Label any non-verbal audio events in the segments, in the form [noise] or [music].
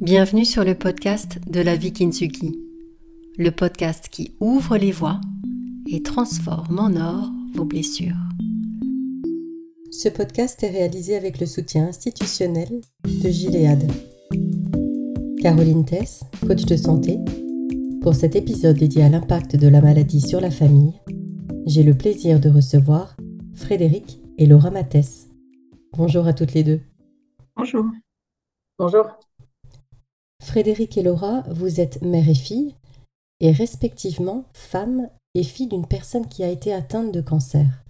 Bienvenue sur le podcast de la vie Kintsugi, le podcast qui ouvre les voies et transforme en or vos blessures. Ce podcast est réalisé avec le soutien institutionnel de Gilead. Caroline Tess, coach de santé, pour cet épisode dédié à l'impact de la maladie sur la famille, j'ai le plaisir de recevoir Frédéric et Laura Mathès. Bonjour à toutes les deux. Bonjour. Bonjour. Frédéric et Laura, vous êtes mère et fille, et respectivement femme et fille d'une personne qui a été atteinte de cancer.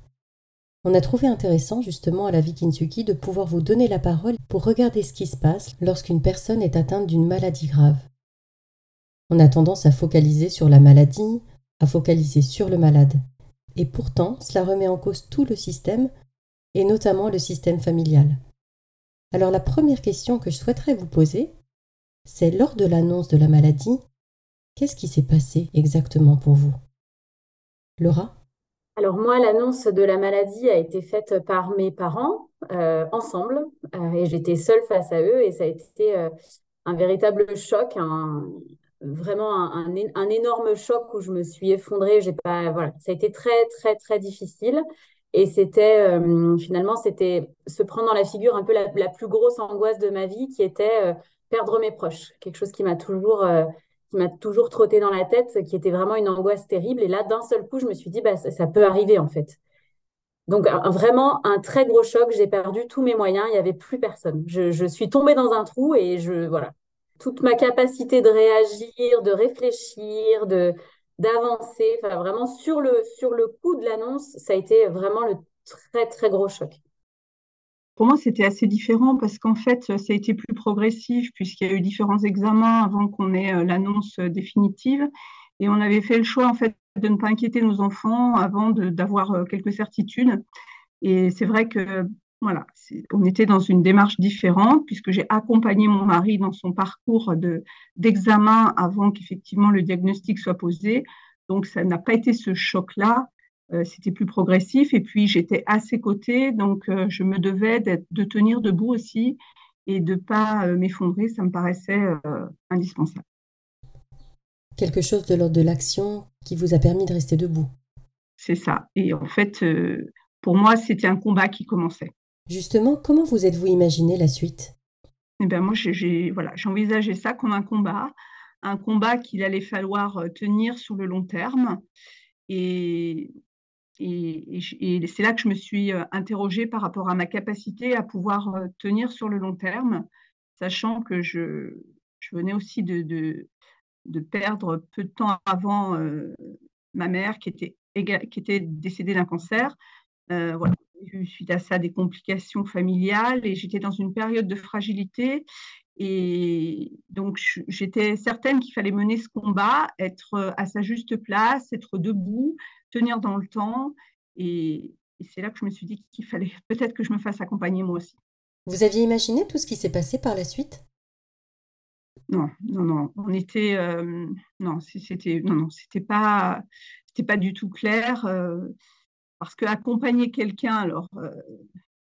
On a trouvé intéressant justement à la vie Kinsuki de pouvoir vous donner la parole pour regarder ce qui se passe lorsqu'une personne est atteinte d'une maladie grave. On a tendance à focaliser sur la maladie, à focaliser sur le malade. Et pourtant, cela remet en cause tout le système, et notamment le système familial. Alors la première question que je souhaiterais vous poser, c'est lors de l'annonce de la maladie, qu'est-ce qui s'est passé exactement pour vous? Laura? Alors moi, l'annonce de la maladie a été faite par mes parents euh, ensemble euh, et j'étais seule face à eux et ça a été euh, un véritable choc, vraiment un, énorme choc où je me suis effondrée. J'ai pas, voilà, ça a été très très très difficile. Et c'était finalement, c'était se prendre dans la figure un peu la, plus grosse angoisse de ma vie, qui était perdre mes proches, quelque chose qui m'a toujours, euh, qui m'a toujours trotté dans la tête, qui était vraiment une angoisse terrible. Et là, d'un seul coup, je me suis dit, bah, ça, peut arriver en fait. Donc vraiment un très gros choc. J'ai perdu tous mes moyens. Il n'y avait plus personne. Je, suis tombée dans un trou et je voilà toute ma capacité de réagir, de réfléchir, d'avancer. Vraiment sur le coup de l'annonce, ça a été vraiment le très très gros choc. Pour moi, c'était assez différent parce qu'en fait, ça a été plus progressif puisqu'il y a eu différents examens avant qu'on ait euh, l'annonce euh, définitive. Et on avait fait le choix, en fait, de ne pas inquiéter nos enfants avant d'avoir euh, quelques certitudes. Et c'est vrai que, voilà, on était dans une démarche différente puisque j'ai accompagné mon mari dans son parcours d'examen avant qu'effectivement le diagnostic soit posé. Donc, ça n'a pas été ce choc-là. Euh, c'était plus progressif. Et puis, j'étais à ses côtés, donc euh, je me devais de tenir debout aussi et de ne pas euh, m'effondrer. Ça me paraissait indispensable. Quelque chose de l'ordre de l'action qui vous a permis de rester debout. C'est ça. Et en fait, pour moi, c'était un combat qui commençait. Justement, comment vous êtes-vous imaginé la suite? Eh ben moi, j'ai voilà, envisagé ça comme un combat, un combat qu'il allait falloir tenir sur le long terme. Et et, c'est là que je me suis euh, interrogée par rapport à ma capacité à pouvoir euh, tenir sur le long terme, sachant que je, venais aussi de, perdre peu de temps avant euh, ma mère qui était, décédée d'un cancer. Suite à ça, des complications familiales et j'étais dans une période de fragilité. Et donc, j'étais certaine qu'il fallait mener ce combat, être à sa juste place, être debout, tenir dans le temps. Et, c'est là que je me suis dit qu'il fallait [laughs] peut-être que je me fasse accompagner moi aussi. Vous aviez imaginé tout ce qui s'est passé par la suite? Non, non, non. On était, euh, non, c'était, non, non, c'était pas, c'était pas du tout clair. Euh, parce que accompagner quelqu'un, alors euh,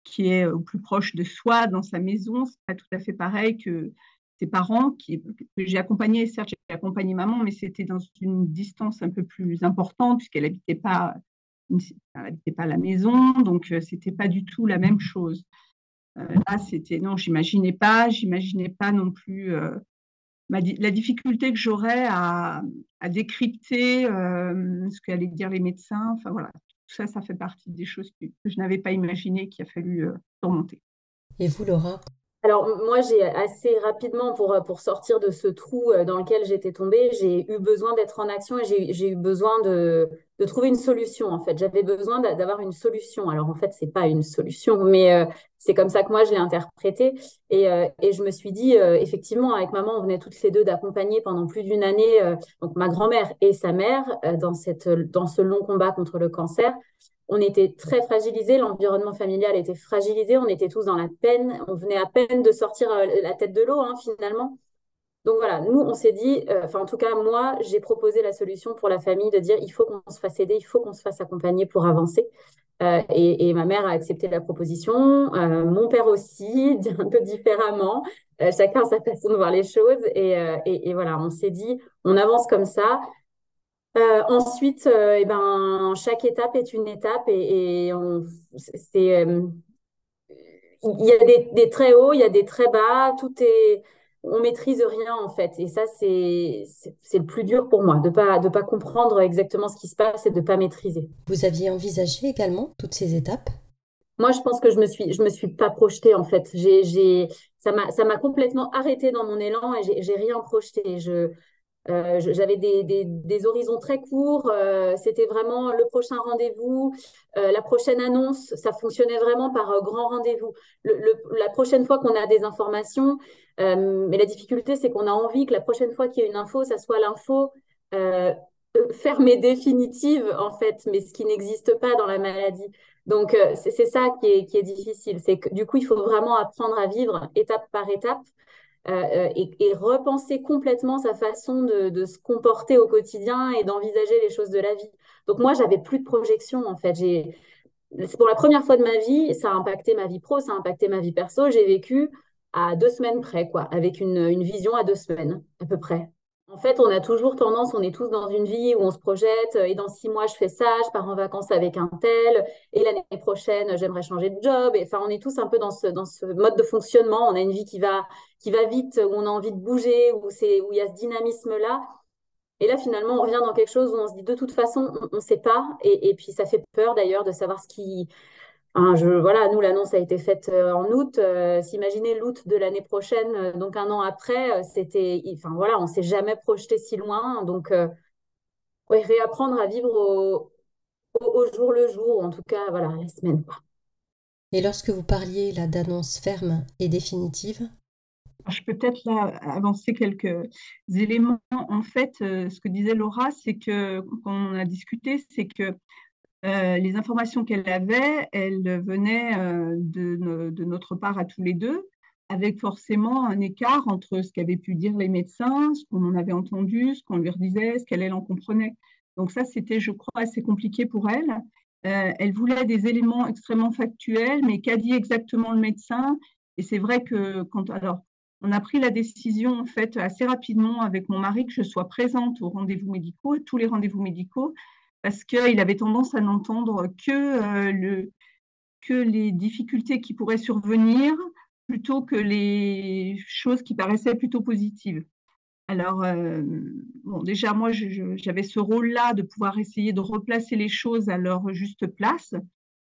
qui est au plus proche de soi dans sa maison, c'est pas tout à fait pareil que ses parents que j'ai accompagné. Certes, j'ai accompagné maman, mais c'était dans une distance un peu plus importante puisqu'elle n'habitait pas n'habitait pas à la maison, donc ce c'était pas du tout la même chose. là, c'était non, j'imaginais pas, j'imaginais pas non plus la difficulté que j'aurais à, décrypter ce qu'allaient dire les médecins. Enfin voilà, tout ça, ça fait partie des choses que, que je n'avais pas imaginé qu'il a fallu surmonter. Et vous, Laura? Alors moi, j'ai assez rapidement, pour, pour sortir de ce trou euh, dans lequel j'étais tombée, j'ai eu besoin d'être en action et j'ai eu besoin de, trouver une solution, en fait. J'avais besoin d'avoir une solution. Alors en fait, c'est pas une solution, mais euh, c'est comme ça que moi, je l'ai interprété. Et, euh, je me suis dit, effectivement, avec maman, on venait toutes les deux d'accompagner pendant plus d'une année, donc ma grand-mère et sa mère, dans ce long combat contre le cancer on était très fragilisés, l'environnement familial était fragilisé, on était tous dans la peine, on venait à peine de sortir euh, la tête de l'eau hein, finalement. Donc voilà, nous, on s'est dit, euh, enfin en tout cas, moi, j'ai proposé la solution pour la famille de dire, il faut qu'on se fasse aider, il faut qu'on se fasse accompagner pour avancer. et, ma mère a accepté la proposition, mon père aussi, [laughs] un peu différemment, chacun sa façon de voir les choses. Et voilà, on s'est dit, on avance comme ça. Euh, ensuite, euh, eh ben, chaque étape est une étape et, et c'est, euh, il y a des, des, très hauts, il y a des très bas, tout est, on maîtrise rien en fait. Et ça, c'est, c'est, le plus dur pour moi, de pas, de pas comprendre exactement ce qui se passe et de pas maîtriser. Vous aviez envisagé également toutes ces étapes? Moi, je pense que je me suis, je me suis pas projetée en fait. J'ai, j'ai, ça m'a, ça m'a complètement arrêté dans mon élan et j'ai, j'ai rien projeté. Je, euh, j'avais des, horizons très courts. Euh, c'était vraiment le prochain rendez-vous, euh, la prochaine annonce. Ça fonctionnait vraiment par grand rendez-vous. La prochaine fois qu'on a des informations, mais la difficulté, c'est qu'on a envie que la prochaine fois qu'il y a une info, ça soit l'info fermée définitive, en fait, mais ce qui n'existe pas dans la maladie. Donc, c'est ça qui est, qui est difficile. C'est que du coup, il faut vraiment apprendre à vivre étape par étape. Euh, euh, et, repenser complètement sa façon de, se comporter au quotidien et d'envisager les choses de la vie. Donc moi, j'avais plus de projection en fait. J'ai, pour la première fois de ma vie, ça a impacté ma vie pro, ça a impacté ma vie perso. J'ai vécu à deux semaines près, quoi, avec une vision à deux semaines à peu près. En fait, on a toujours tendance, on est tous dans une vie où on se projette, et dans six mois, je fais ça, je pars en vacances avec un tel, et l'année prochaine, j'aimerais changer de job. Et, enfin, on est tous un peu dans ce, dans ce mode de fonctionnement. On a une vie qui va, qui va vite, où on a envie de bouger, où il y a ce dynamisme-là. Et là, finalement, on revient dans quelque chose où on se dit, de toute façon, on ne sait pas. Et, et, puis, ça fait peur d'ailleurs de savoir ce qui, je, voilà, nous, l'annonce a été faite euh, en août. Euh, s'imaginer l'août de l'année prochaine, euh, donc un an après, c'était, enfin voilà, on s'est jamais projeté si loin. Donc, ouais, réapprendre à vivre au, au, jour le jour, en tout cas, voilà, la semaine. Et lorsque vous parliez là d'annonce ferme et définitive? Je peux peut-être là avancer quelques éléments. En fait, ce que disait Laura, c'est que quand on a discuté, c'est que euh, les informations qu'elle avait, elles venaient euh, de, notre part à tous les deux, avec forcément un écart entre ce qu'avaient pu dire les médecins, ce qu'on en avait entendu, ce qu'on lui redisait, ce qu'elle en comprenait. Donc ça, c'était, je crois, assez compliqué pour elle. Euh, elle voulait des éléments extrêmement factuels, mais qu'a dit exactement le médecin? Et c'est vrai que quand alors on a pris la décision en fait assez rapidement avec mon mari que je sois présente aux rendez-vous médicaux, tous les rendez-vous médicaux, parce qu'il avait tendance à n'entendre que, euh, que les difficultés qui pourraient survenir plutôt que les choses qui paraissaient plutôt positives. Alors, euh, bon, déjà, moi, j'avais ce rôle-là de pouvoir essayer de replacer les choses à leur juste place,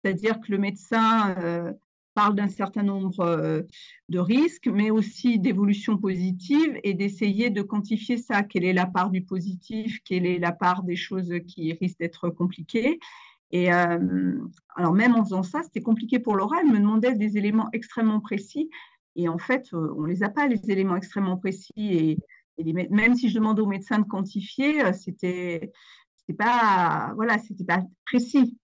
c'est-à-dire que le médecin euh, parle d'un certain nombre euh, de risques, mais aussi d'évolutions positives et d'essayer de quantifier ça. Quelle est la part du positif? Quelle est la part des choses qui risquent d'être compliquées? Et euh, alors même en faisant ça, c'était compliqué pour Laura. Elle me demandait des éléments extrêmement précis. Et en fait, euh, on ne les a pas, les éléments extrêmement précis. Et, même si je demandais au médecin de quantifier, c'était pas voilà, c'était pas précis.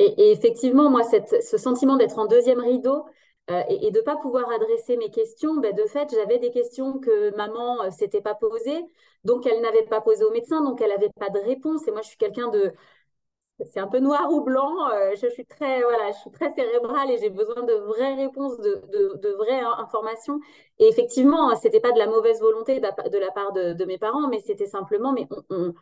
Et, effectivement, moi, ce sentiment d'être en deuxième rideau euh, et, de ne pas pouvoir adresser mes questions, ben, de fait, j'avais des questions que maman ne euh, s'était pas posées, donc elle n'avait pas posées au médecin, donc elle n'avait pas de réponse. Et moi, je suis quelqu'un de... C'est un peu noir ou blanc. Euh, je, suis très, voilà, je suis très cérébrale et j'ai besoin de vraies réponses, de, de, vraies informations. Et effectivement, ce n'était pas de la mauvaise volonté de la, part de, mes parents, mais c'était simplement, mais on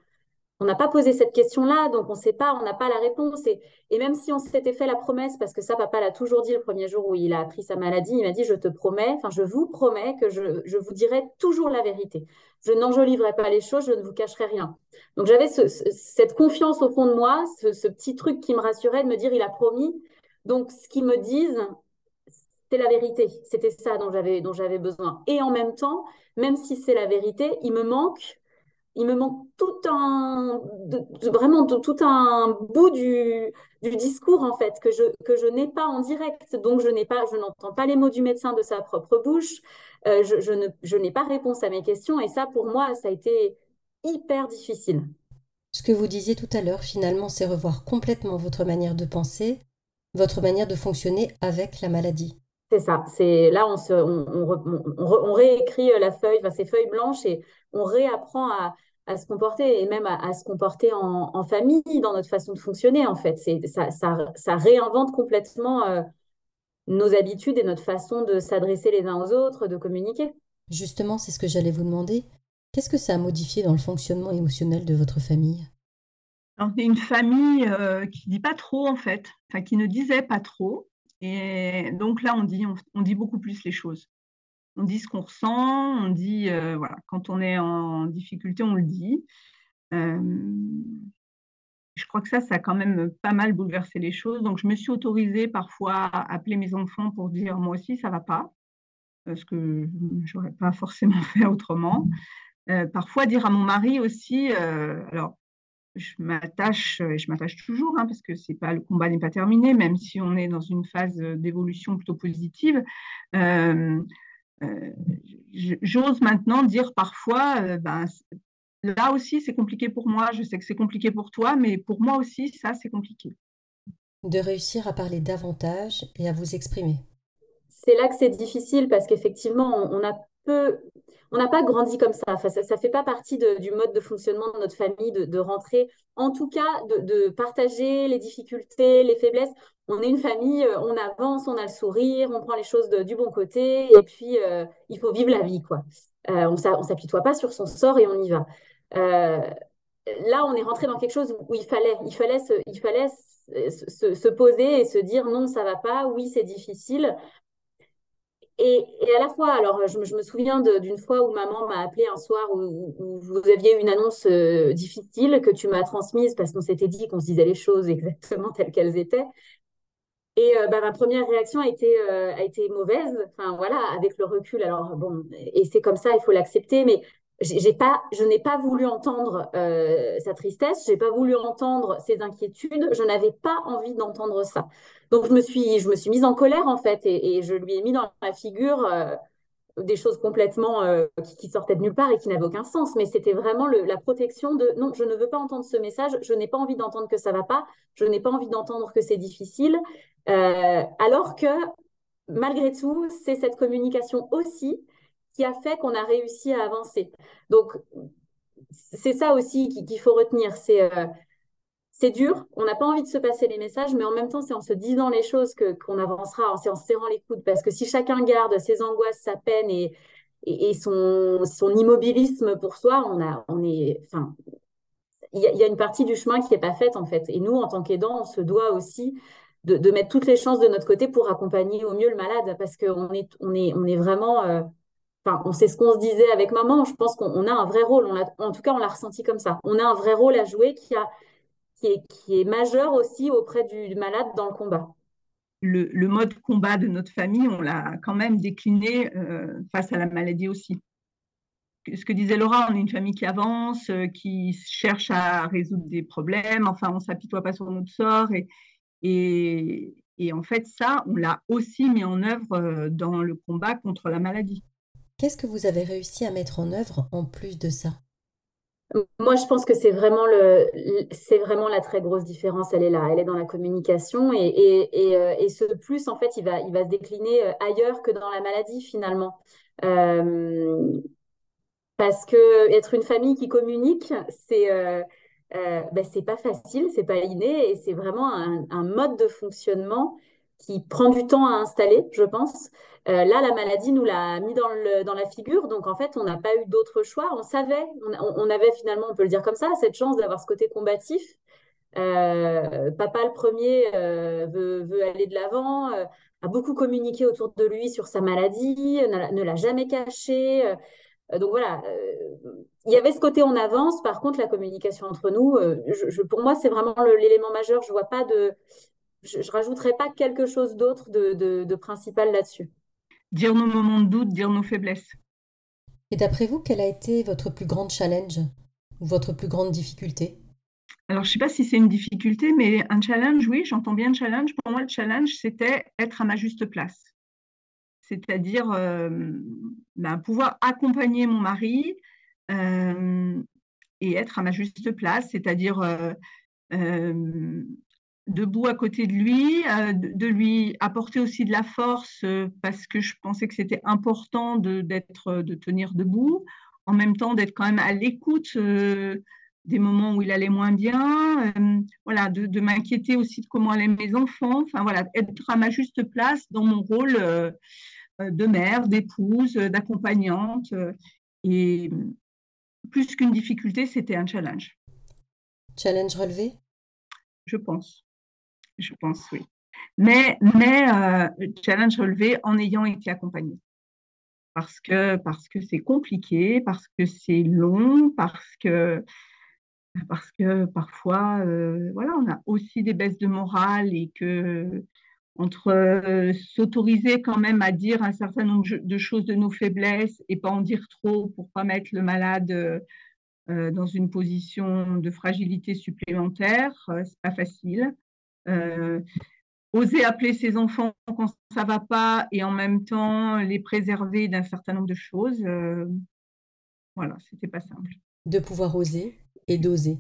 n'a pas posé cette question-là, donc on ne sait pas, on n'a pas la réponse. Et, même si on s'était fait la promesse, parce que ça, papa l'a toujours dit le premier jour où il a appris sa maladie, il m'a dit, je te promets, enfin, je vous promets que je, vous dirai toujours la vérité. Je n'enjoliverai pas les choses, je ne vous cacherai rien. Donc j'avais cette confiance au fond de moi, ce, petit truc qui me rassurait de me dire, il a promis. Donc ce qu'ils me disent, c'est la vérité. C'était ça dont j'avais besoin. Et en même temps, même si c'est la vérité, il me manque il me manque tout un, vraiment tout un bout du, discours en fait que je, que je n'ai pas en direct. Donc je n'ai pas, je n'entends pas les mots du médecin de sa propre bouche. Euh, je, je n'ai pas réponse à mes questions et ça pour moi ça a été hyper difficile. Ce que vous disiez tout à l'heure, finalement, c'est revoir complètement votre manière de penser, votre manière de fonctionner avec la maladie. C'est ça. C'est là on se, on, on, on, réécrit la feuille, enfin ces feuilles blanches et on réapprend à, à se comporter et même à, se comporter en, famille, dans notre façon de fonctionner, en fait. Ça, ça, ça, réinvente complètement euh, nos habitudes et notre façon de s'adresser les uns aux autres, de communiquer. Justement, c'est ce que j'allais vous demander. Qu'est-ce que ça a modifié dans le fonctionnement émotionnel de votre famille? On est une famille euh, qui dit pas trop, en fait, enfin, qui ne disait pas trop. Et donc là, on dit, on dit beaucoup plus les choses on dit ce qu'on ressent, on dit, euh, voilà, quand on est en difficulté, on le dit. Euh, je crois que ça, ça a quand même pas mal bouleversé les choses. Donc, je me suis autorisée parfois à appeler mes enfants pour dire, moi aussi, ça va pas, ce que je n'aurais pas forcément [laughs] fait autrement. Euh, parfois, dire à mon mari aussi, alors, je m'attache, et je m'attache toujours, hein, parce que c'est pas le combat n'est pas terminé, même si on est dans une phase d'évolution plutôt positive. Euh, j'ose maintenant dire parfois, euh, ben, là aussi c'est compliqué pour moi, je sais que c'est compliqué pour toi, mais pour moi aussi ça c'est compliqué. De réussir à parler davantage et à vous exprimer. C'est là que c'est difficile parce qu'effectivement on, a peu, on n'a pas grandi comme ça. ça ne fait pas partie du mode de fonctionnement de notre famille de, rentrer, en tout cas de, partager les difficultés, les faiblesses on est une famille, euh, on avance, on a le sourire, on prend les choses du bon côté, et puis euh, il faut vivre la vie, quoi. Euh, on ne s'apitoie pas sur son sort et on y va. là, on est rentré dans quelque chose où il fallait, il fallait, se, il fallait se, poser et se dire non, ça va pas, oui, c'est difficile. Et, à la fois, alors je, me souviens d'une fois où maman m'a appelé un soir où, vous aviez une annonce difficile que tu m'as transmise parce qu'on s'était dit qu'on se disait les choses [laughs] exactement telles qu'elles étaient. Et euh, bah, ma première réaction a été, euh, a été mauvaise, enfin voilà, avec le recul. Alors bon, et c'est comme ça, il faut l'accepter, mais je n'ai pas voulu entendre euh, sa tristesse, j'ai pas voulu entendre ses inquiétudes, je n'avais pas envie d'entendre ça. Donc je me suis, mise en colère en fait, et, je lui ai mis dans la figure des choses complètement euh, qui, sortaient de nulle part et qui n'avaient aucun sens. Mais c'était vraiment la protection de non, je ne veux pas entendre ce message, je n'ai pas envie d'entendre que ça va pas, je n'ai pas envie d'entendre que c'est difficile. Euh, alors que malgré tout, c'est cette communication aussi qui a fait qu'on a réussi à avancer. Donc, c'est ça aussi qu'il faut retenir. C'est euh, c'est dur, on n'a pas envie de se passer les messages, mais en même temps, c'est en se disant les choses que qu'on avancera, c'est en serrant les coudes. Parce que si chacun garde ses angoisses, sa peine et, et, son, son, immobilisme pour soi, on, a, on est, enfin, il y, a une partie du chemin qui n'est pas faite en fait. Et nous, en tant qu'aidants, on se doit aussi de, de, mettre toutes les chances de notre côté pour accompagner au mieux le malade, parce qu'on est, on est, on est vraiment, euh, enfin, on sait ce qu'on se disait avec maman. Je pense qu'on a un vrai rôle. En tout cas, on l'a ressenti comme ça. On a un vrai rôle à jouer qui est, majeur aussi auprès du, malade dans le combat. Le, mode combat de notre famille, on l'a quand même décliné euh, face à la maladie aussi. Ce que disait Laura, on est une famille qui avance, euh, qui cherche à résoudre des problèmes, enfin, on ne s'apitoie pas sur notre sort. Et, et, et en fait, ça, on l'a aussi mis en œuvre euh, dans le combat contre la maladie. Qu'est-ce que vous avez réussi à mettre en œuvre en plus de ça? Moi, je pense que c'est vraiment, la très grosse différence. Elle est là, elle est dans la communication. Et, et, et, euh, ce plus, en fait, il va, se décliner euh, ailleurs que dans la maladie, finalement. Euh, parce que être une famille qui communique, c'est euh, euh, ben, c'est pas facile, c'est pas inné, et c'est vraiment un, mode de fonctionnement qui prend du temps à installer, je pense. Euh, là, la maladie nous l'a mis dans, le, dans, la figure, donc en fait, on n'a pas eu d'autre choix. On savait, on, avait finalement, on peut le dire comme ça, cette chance d'avoir ce côté combatif. Euh, papa, le premier, euh, veut, veut, aller de l'avant, a beaucoup communiqué autour de lui sur sa maladie, ne l'a jamais caché. donc voilà, il y avait ce côté on avance. Par contre, la communication entre nous, pour moi, c'est vraiment l'élément majeur. Je vois pas de, je, ne rajouterais pas quelque chose d'autre de, principal là-dessus. Dire nos moments de doute, dire nos faiblesses. Et d'après vous, quel a été votre plus grand challenge ou votre plus grande difficulté? Alors, je ne sais pas si c'est une difficulté, mais un challenge, oui, j'entends bien challenge. Pour moi, le challenge, c'était être à ma juste place. C'est-à-dire euh, ben, pouvoir accompagner mon mari euh, et être à ma juste place, c'est-à-dire euh, debout à côté de lui, euh, de lui apporter aussi de la force euh, parce que je pensais que c'était important de, d'être, de tenir debout, en même temps d'être quand même à l'écoute des moments où il allait moins bien, voilà, de, m'inquiéter aussi de comment allaient mes enfants, enfin voilà, être à ma juste place dans mon rôle de mère, d'épouse, d'accompagnante. et plus qu'une difficulté, c'était un challenge. Challenge relevé? Je pense. Je pense, oui. Mais, euh, challenge relevé en ayant été accompagné. Parce que parce que c'est compliqué, parce que c'est long, parce que parce que parfois, euh, voilà, on a aussi des baisses de morale et que entre euh, s'autoriser quand même à dire un certain nombre de choses de nos faiblesses et pas en dire trop pour pas mettre le malade dans une position de fragilité supplémentaire, c'est pas facile. Oser appeler ses enfants quand ça va pas et en même temps les préserver d'un certain nombre de choses, voilà, c'était pas simple. De pouvoir oser et d'oser.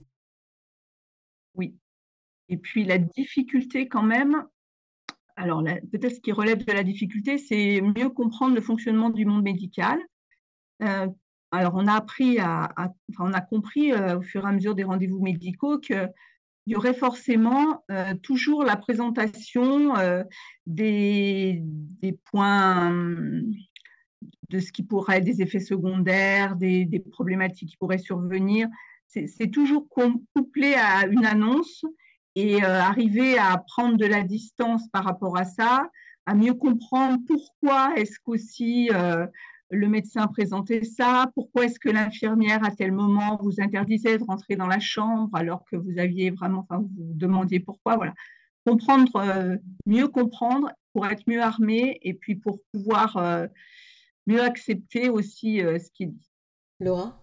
Oui. Et puis la difficulté quand même, alors, peut-être ce qui relève de la difficulté, c'est mieux comprendre le fonctionnement du monde médical. Euh, alors, on a appris à, on a compris euh, au fur et à mesure des rendez-vous médicaux qu'il y aurait forcément euh, toujours la présentation des, points de ce qui pourrait être des effets secondaires, des, problématiques qui pourraient survenir. C'est toujours couplé à une annonce et euh, arriver à prendre de la distance par rapport à ça, à mieux comprendre pourquoi est-ce qu'aussi euh, le médecin présentait ça, pourquoi est-ce que l'infirmière à tel moment vous interdisait de rentrer dans la chambre alors que vous aviez vraiment, enfin vous demandiez pourquoi, voilà. Comprendre, euh, mieux comprendre pour être mieux armé et puis pour pouvoir mieux accepter aussi ce qu'il dit. Laura?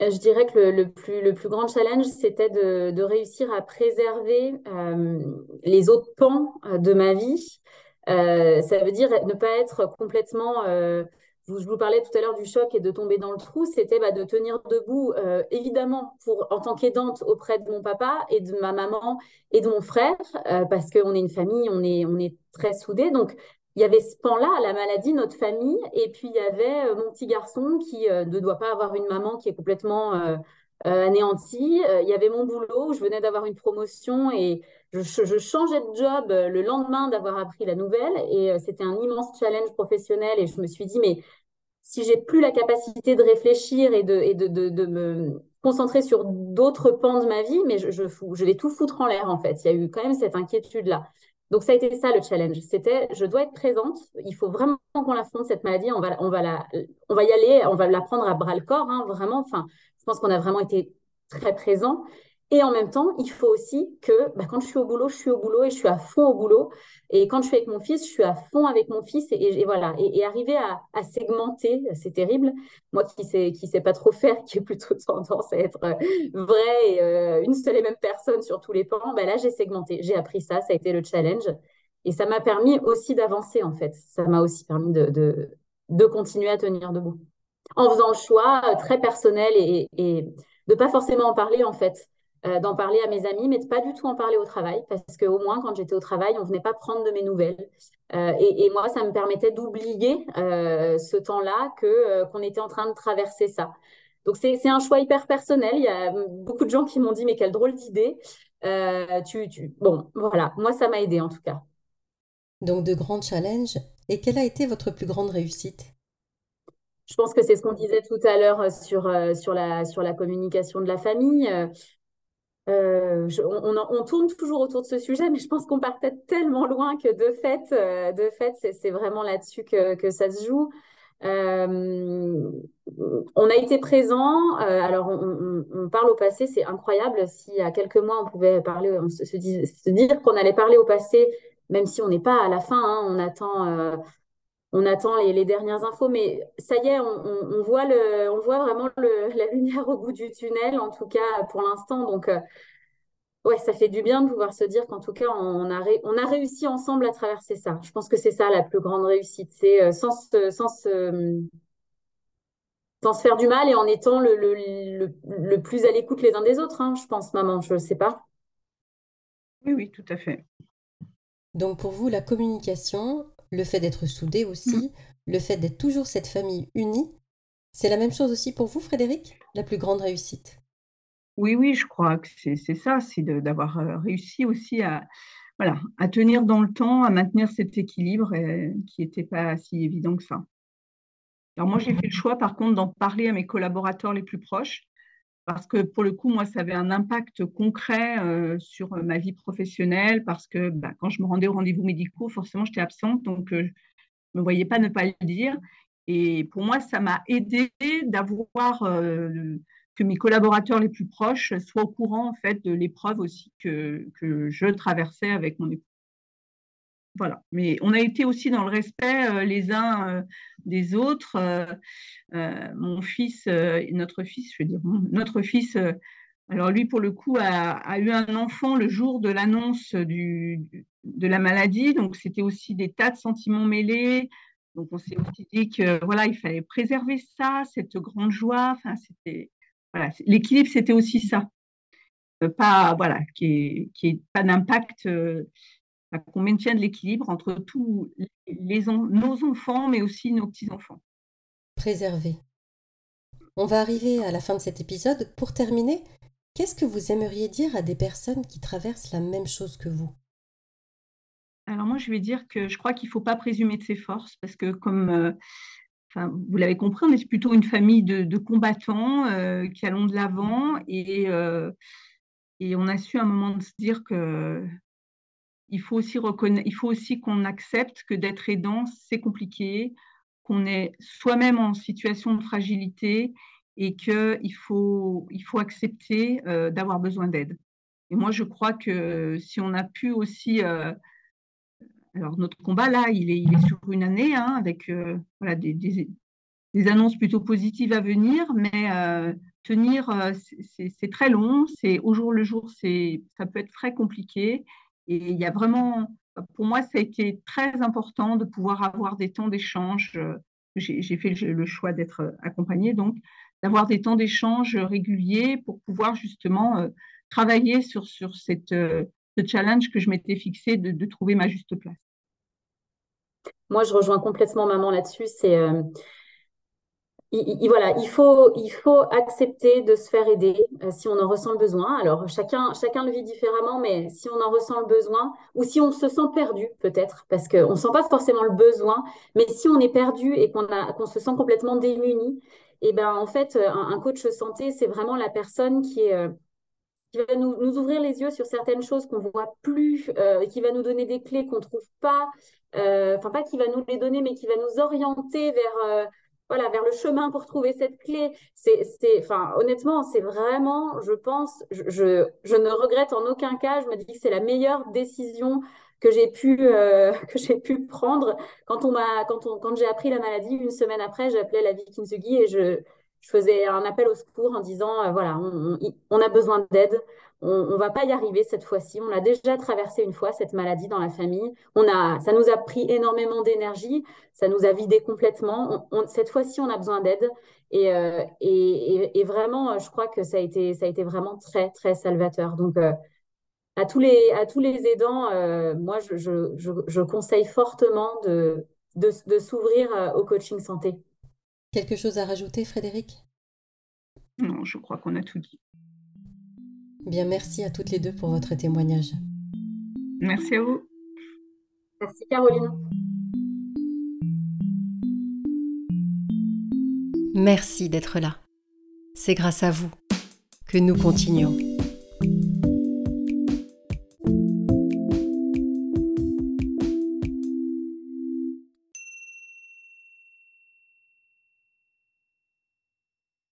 Euh, je dirais que le, plus, le plus grand challenge, c'était de, réussir à préserver euh, les autres pans euh, de ma vie. ça veut dire ne pas être complètement... je vous parlais tout à l'heure du choc et de tomber dans le trou, c'était bah, de tenir debout, évidemment, pour, en tant qu'aidante auprès de mon papa et de ma maman et de mon frère, parce qu'on est une famille, on est, très soudés. Donc, il y avait ce pan-là, la maladie, notre famille, et puis il y avait euh, mon petit garçon qui euh, ne doit pas avoir une maman qui est complètement euh, anéantie. il y avait mon boulot, je venais d'avoir une promotion et je, changeais de job le lendemain d'avoir appris la nouvelle, et c'était un immense challenge professionnel, et je me suis dit, mais si j'ai plus la capacité de réfléchir et de, de, de, me concentrer sur d'autres pans de ma vie, mais je, je, je vais tout foutre en l'air en fait. Il y a eu quand même cette inquiétude-là. Donc, ça a été ça le challenge. C'était, je dois être présente. Il faut vraiment qu'on l'affronte, cette maladie. On va, on, va la, on va y aller, on va la prendre à bras le corps, hein, vraiment. Enfin, je pense qu'on a vraiment été très présent. Et en même temps, il faut aussi que bah, quand je suis au boulot, je suis au boulot et je suis à fond au boulot. Et quand je suis avec mon fils, je suis à fond avec mon fils. Et, voilà. Et, arriver à, segmenter, c'est terrible. Moi qui ne sais, pas trop faire, [laughs] qui ai plutôt tendance à être euh, vrai et euh, une seule et même personne sur tous les plans, bah là, j'ai segmenté. J'ai appris ça. Ça a été le challenge. Et ça m'a permis aussi d'avancer, en fait. Ça m'a aussi permis de, continuer à tenir debout. En faisant le choix euh, très personnel et, et de ne pas forcément en parler, en fait. Euh, d'en parler à mes amis, mais de pas du tout en parler au travail, parce qu'au moins, quand j'étais au travail, on venait pas prendre de mes nouvelles. Euh, et, moi, ça me permettait d'oublier ce temps-là qu'on était en train de traverser ça. Donc, c'est un choix hyper personnel. Il y a beaucoup de gens qui m'ont dit, mais quelle drôle d'idée. tu, tu... Bon, voilà, moi, ça m'a aidé en tout cas. Donc, de grands challenges. Et quelle a été votre plus grande réussite? Je pense que c'est ce qu'on disait tout à l'heure sur, sur, la, sur la communication de la famille. Euh, on, tourne toujours autour de ce sujet, mais je pense qu'on partait tellement loin que de fait, euh, de fait c'est vraiment là-dessus que, ça se joue. Euh, on a été présent. alors, on, parle au passé, c'est incroyable. Si a quelques mois, on pouvait parler, on se, dire qu'on allait parler au passé, même si on n'est pas à la fin, hein, on attend on attend les, dernières infos, mais ça y est, on, voit, le, on voit vraiment [laughs] la lumière au bout du tunnel, en tout cas pour l'instant. Donc, euh, ouais, ça fait du bien de pouvoir se dire qu'en tout cas, on a, on a réussi ensemble à traverser ça. Je pense que c'est ça la plus grande réussite. C'est euh, sans, sans, se, sans se faire du mal et en étant le, le, plus à l'écoute les uns des autres, hein, je pense, maman, je ne sais pas. Oui, oui, tout à fait. Donc pour vous, la communication, le fait d'être soudé aussi, mm. le fait d'être toujours cette famille unie, C'est la même chose aussi pour vous, Frédéric La plus grande réussite? Oui, oui, je crois que c'est ça, c'est d'avoir réussi aussi à, voilà, à tenir dans le temps, à maintenir cet équilibre qui n'était pas si évident que ça. Alors moi, j'ai fait le choix, par contre, d'en parler à mes collaborateurs les plus proches, parce que pour le coup, moi, ça avait un impact concret euh, sur ma vie professionnelle, parce que bah, quand je me rendais aux rendez-vous médicaux, forcément, j'étais absente, donc euh, je ne me voyais pas ne pas le dire. Et pour moi, ça m'a aidé d'avoir euh, que mes collaborateurs les plus proches soient au courant en fait de l'épreuve aussi que, que je traversais avec mon époux. Mais on a été aussi dans le respect euh, les uns euh, des autres. Euh, mon fils, notre fils, je veux dire, notre fils, alors lui, pour le coup, a, eu un enfant le jour de l'annonce de la maladie. Donc, c'était aussi des tas de sentiments mêlés. Donc, on s'est aussi dit que voilà, il fallait préserver ça, cette grande joie. Enfin, c'était l'équilibre, c'était aussi ça. pas voilà, qui pas d'impact qu'on maintienne l'équilibre entre tous les, nos enfants, mais aussi nos petits-enfants. Préserver. On va arriver à la fin de cet épisode. Pour terminer, qu'est-ce que vous aimeriez dire à des personnes qui traversent la même chose que vous? Alors moi, je vais dire que je crois qu'il ne faut pas présumer de ses forces, parce que comme euh, enfin, vous l'avez compris, on est plutôt une famille de, combattants euh, qui allons de l'avant et, euh, et on a su à un moment de se dire que il faut aussi qu'on accepte que d'être aidant, c'est compliqué, qu'on est soi-même en situation de fragilité et qu'il faut, il faut accepter euh, d'avoir besoin d'aide. Et moi, je crois que si on a pu aussi, euh, alors notre combat là, il est, sur une année, hein, avec euh, des, annonces plutôt positives à venir, mais tenir, c'est très long, c'est au jour le jour, ça peut être très compliqué. Et il y a vraiment, pour moi, ça a été très important de pouvoir avoir des temps d'échange. J'ai fait le choix d'être accompagnée, donc d'avoir des temps d'échange réguliers pour pouvoir justement euh, travailler sur, sur cette, euh, ce challenge que je m'étais fixé de, trouver ma juste place. Moi, je rejoins complètement maman là-dessus. C'est euh, il, voilà, il faut, il faut accepter de se faire aider euh, si on en ressent le besoin. Alors, chacun, chacun le vit différemment, mais si on en ressent le besoin, ou si on se sent perdu, peut-être, parce qu'on ne sent pas forcément le besoin, mais si on est perdu et qu'on se sent complètement démuni, et eh ben, en fait, un, un coach santé, c'est vraiment la personne qui est. Euh, qui va nous, ouvrir les yeux sur certaines choses qu'on ne voit plus, euh, qui va nous donner des clés qu'on ne trouve pas, enfin pas qui va nous les donner, mais qui va nous orienter vers, voilà, vers le chemin pour trouver cette clé. C'est, enfin, honnêtement, c'est vraiment, je pense, je, je, ne regrette en aucun cas. Je me dis que c'est la meilleure décision que j'ai pu, euh, [laughs] que j'ai pu prendre. Quand, on m'a, quand, on, quand j'ai appris la maladie, une semaine après, appelé la vie Kintsugi et je, faisais un appel au secours en disant, euh, voilà, on, a besoin d'aide on ne va pas y arriver cette fois-ci. On a déjà traversé une fois cette maladie dans la famille. On a, ça nous a pris énormément d'énergie, ça nous a vidé complètement. cette fois-ci, on a besoin d'aide. Euh, et, et, vraiment, je crois que ça a été, ça a été vraiment très, très salvateur. Donc, euh, à, tous les, à tous les aidants, euh, moi, je, je, conseille fortement de, de, de s'ouvrir au coaching santé. Quelque chose à rajouter, Frédéric? Non, je crois qu'on a tout dit. Bien, merci à toutes les deux pour votre témoignage. Merci à vous. Merci Caroline. Merci d'être là. C'est grâce à vous que nous continuons.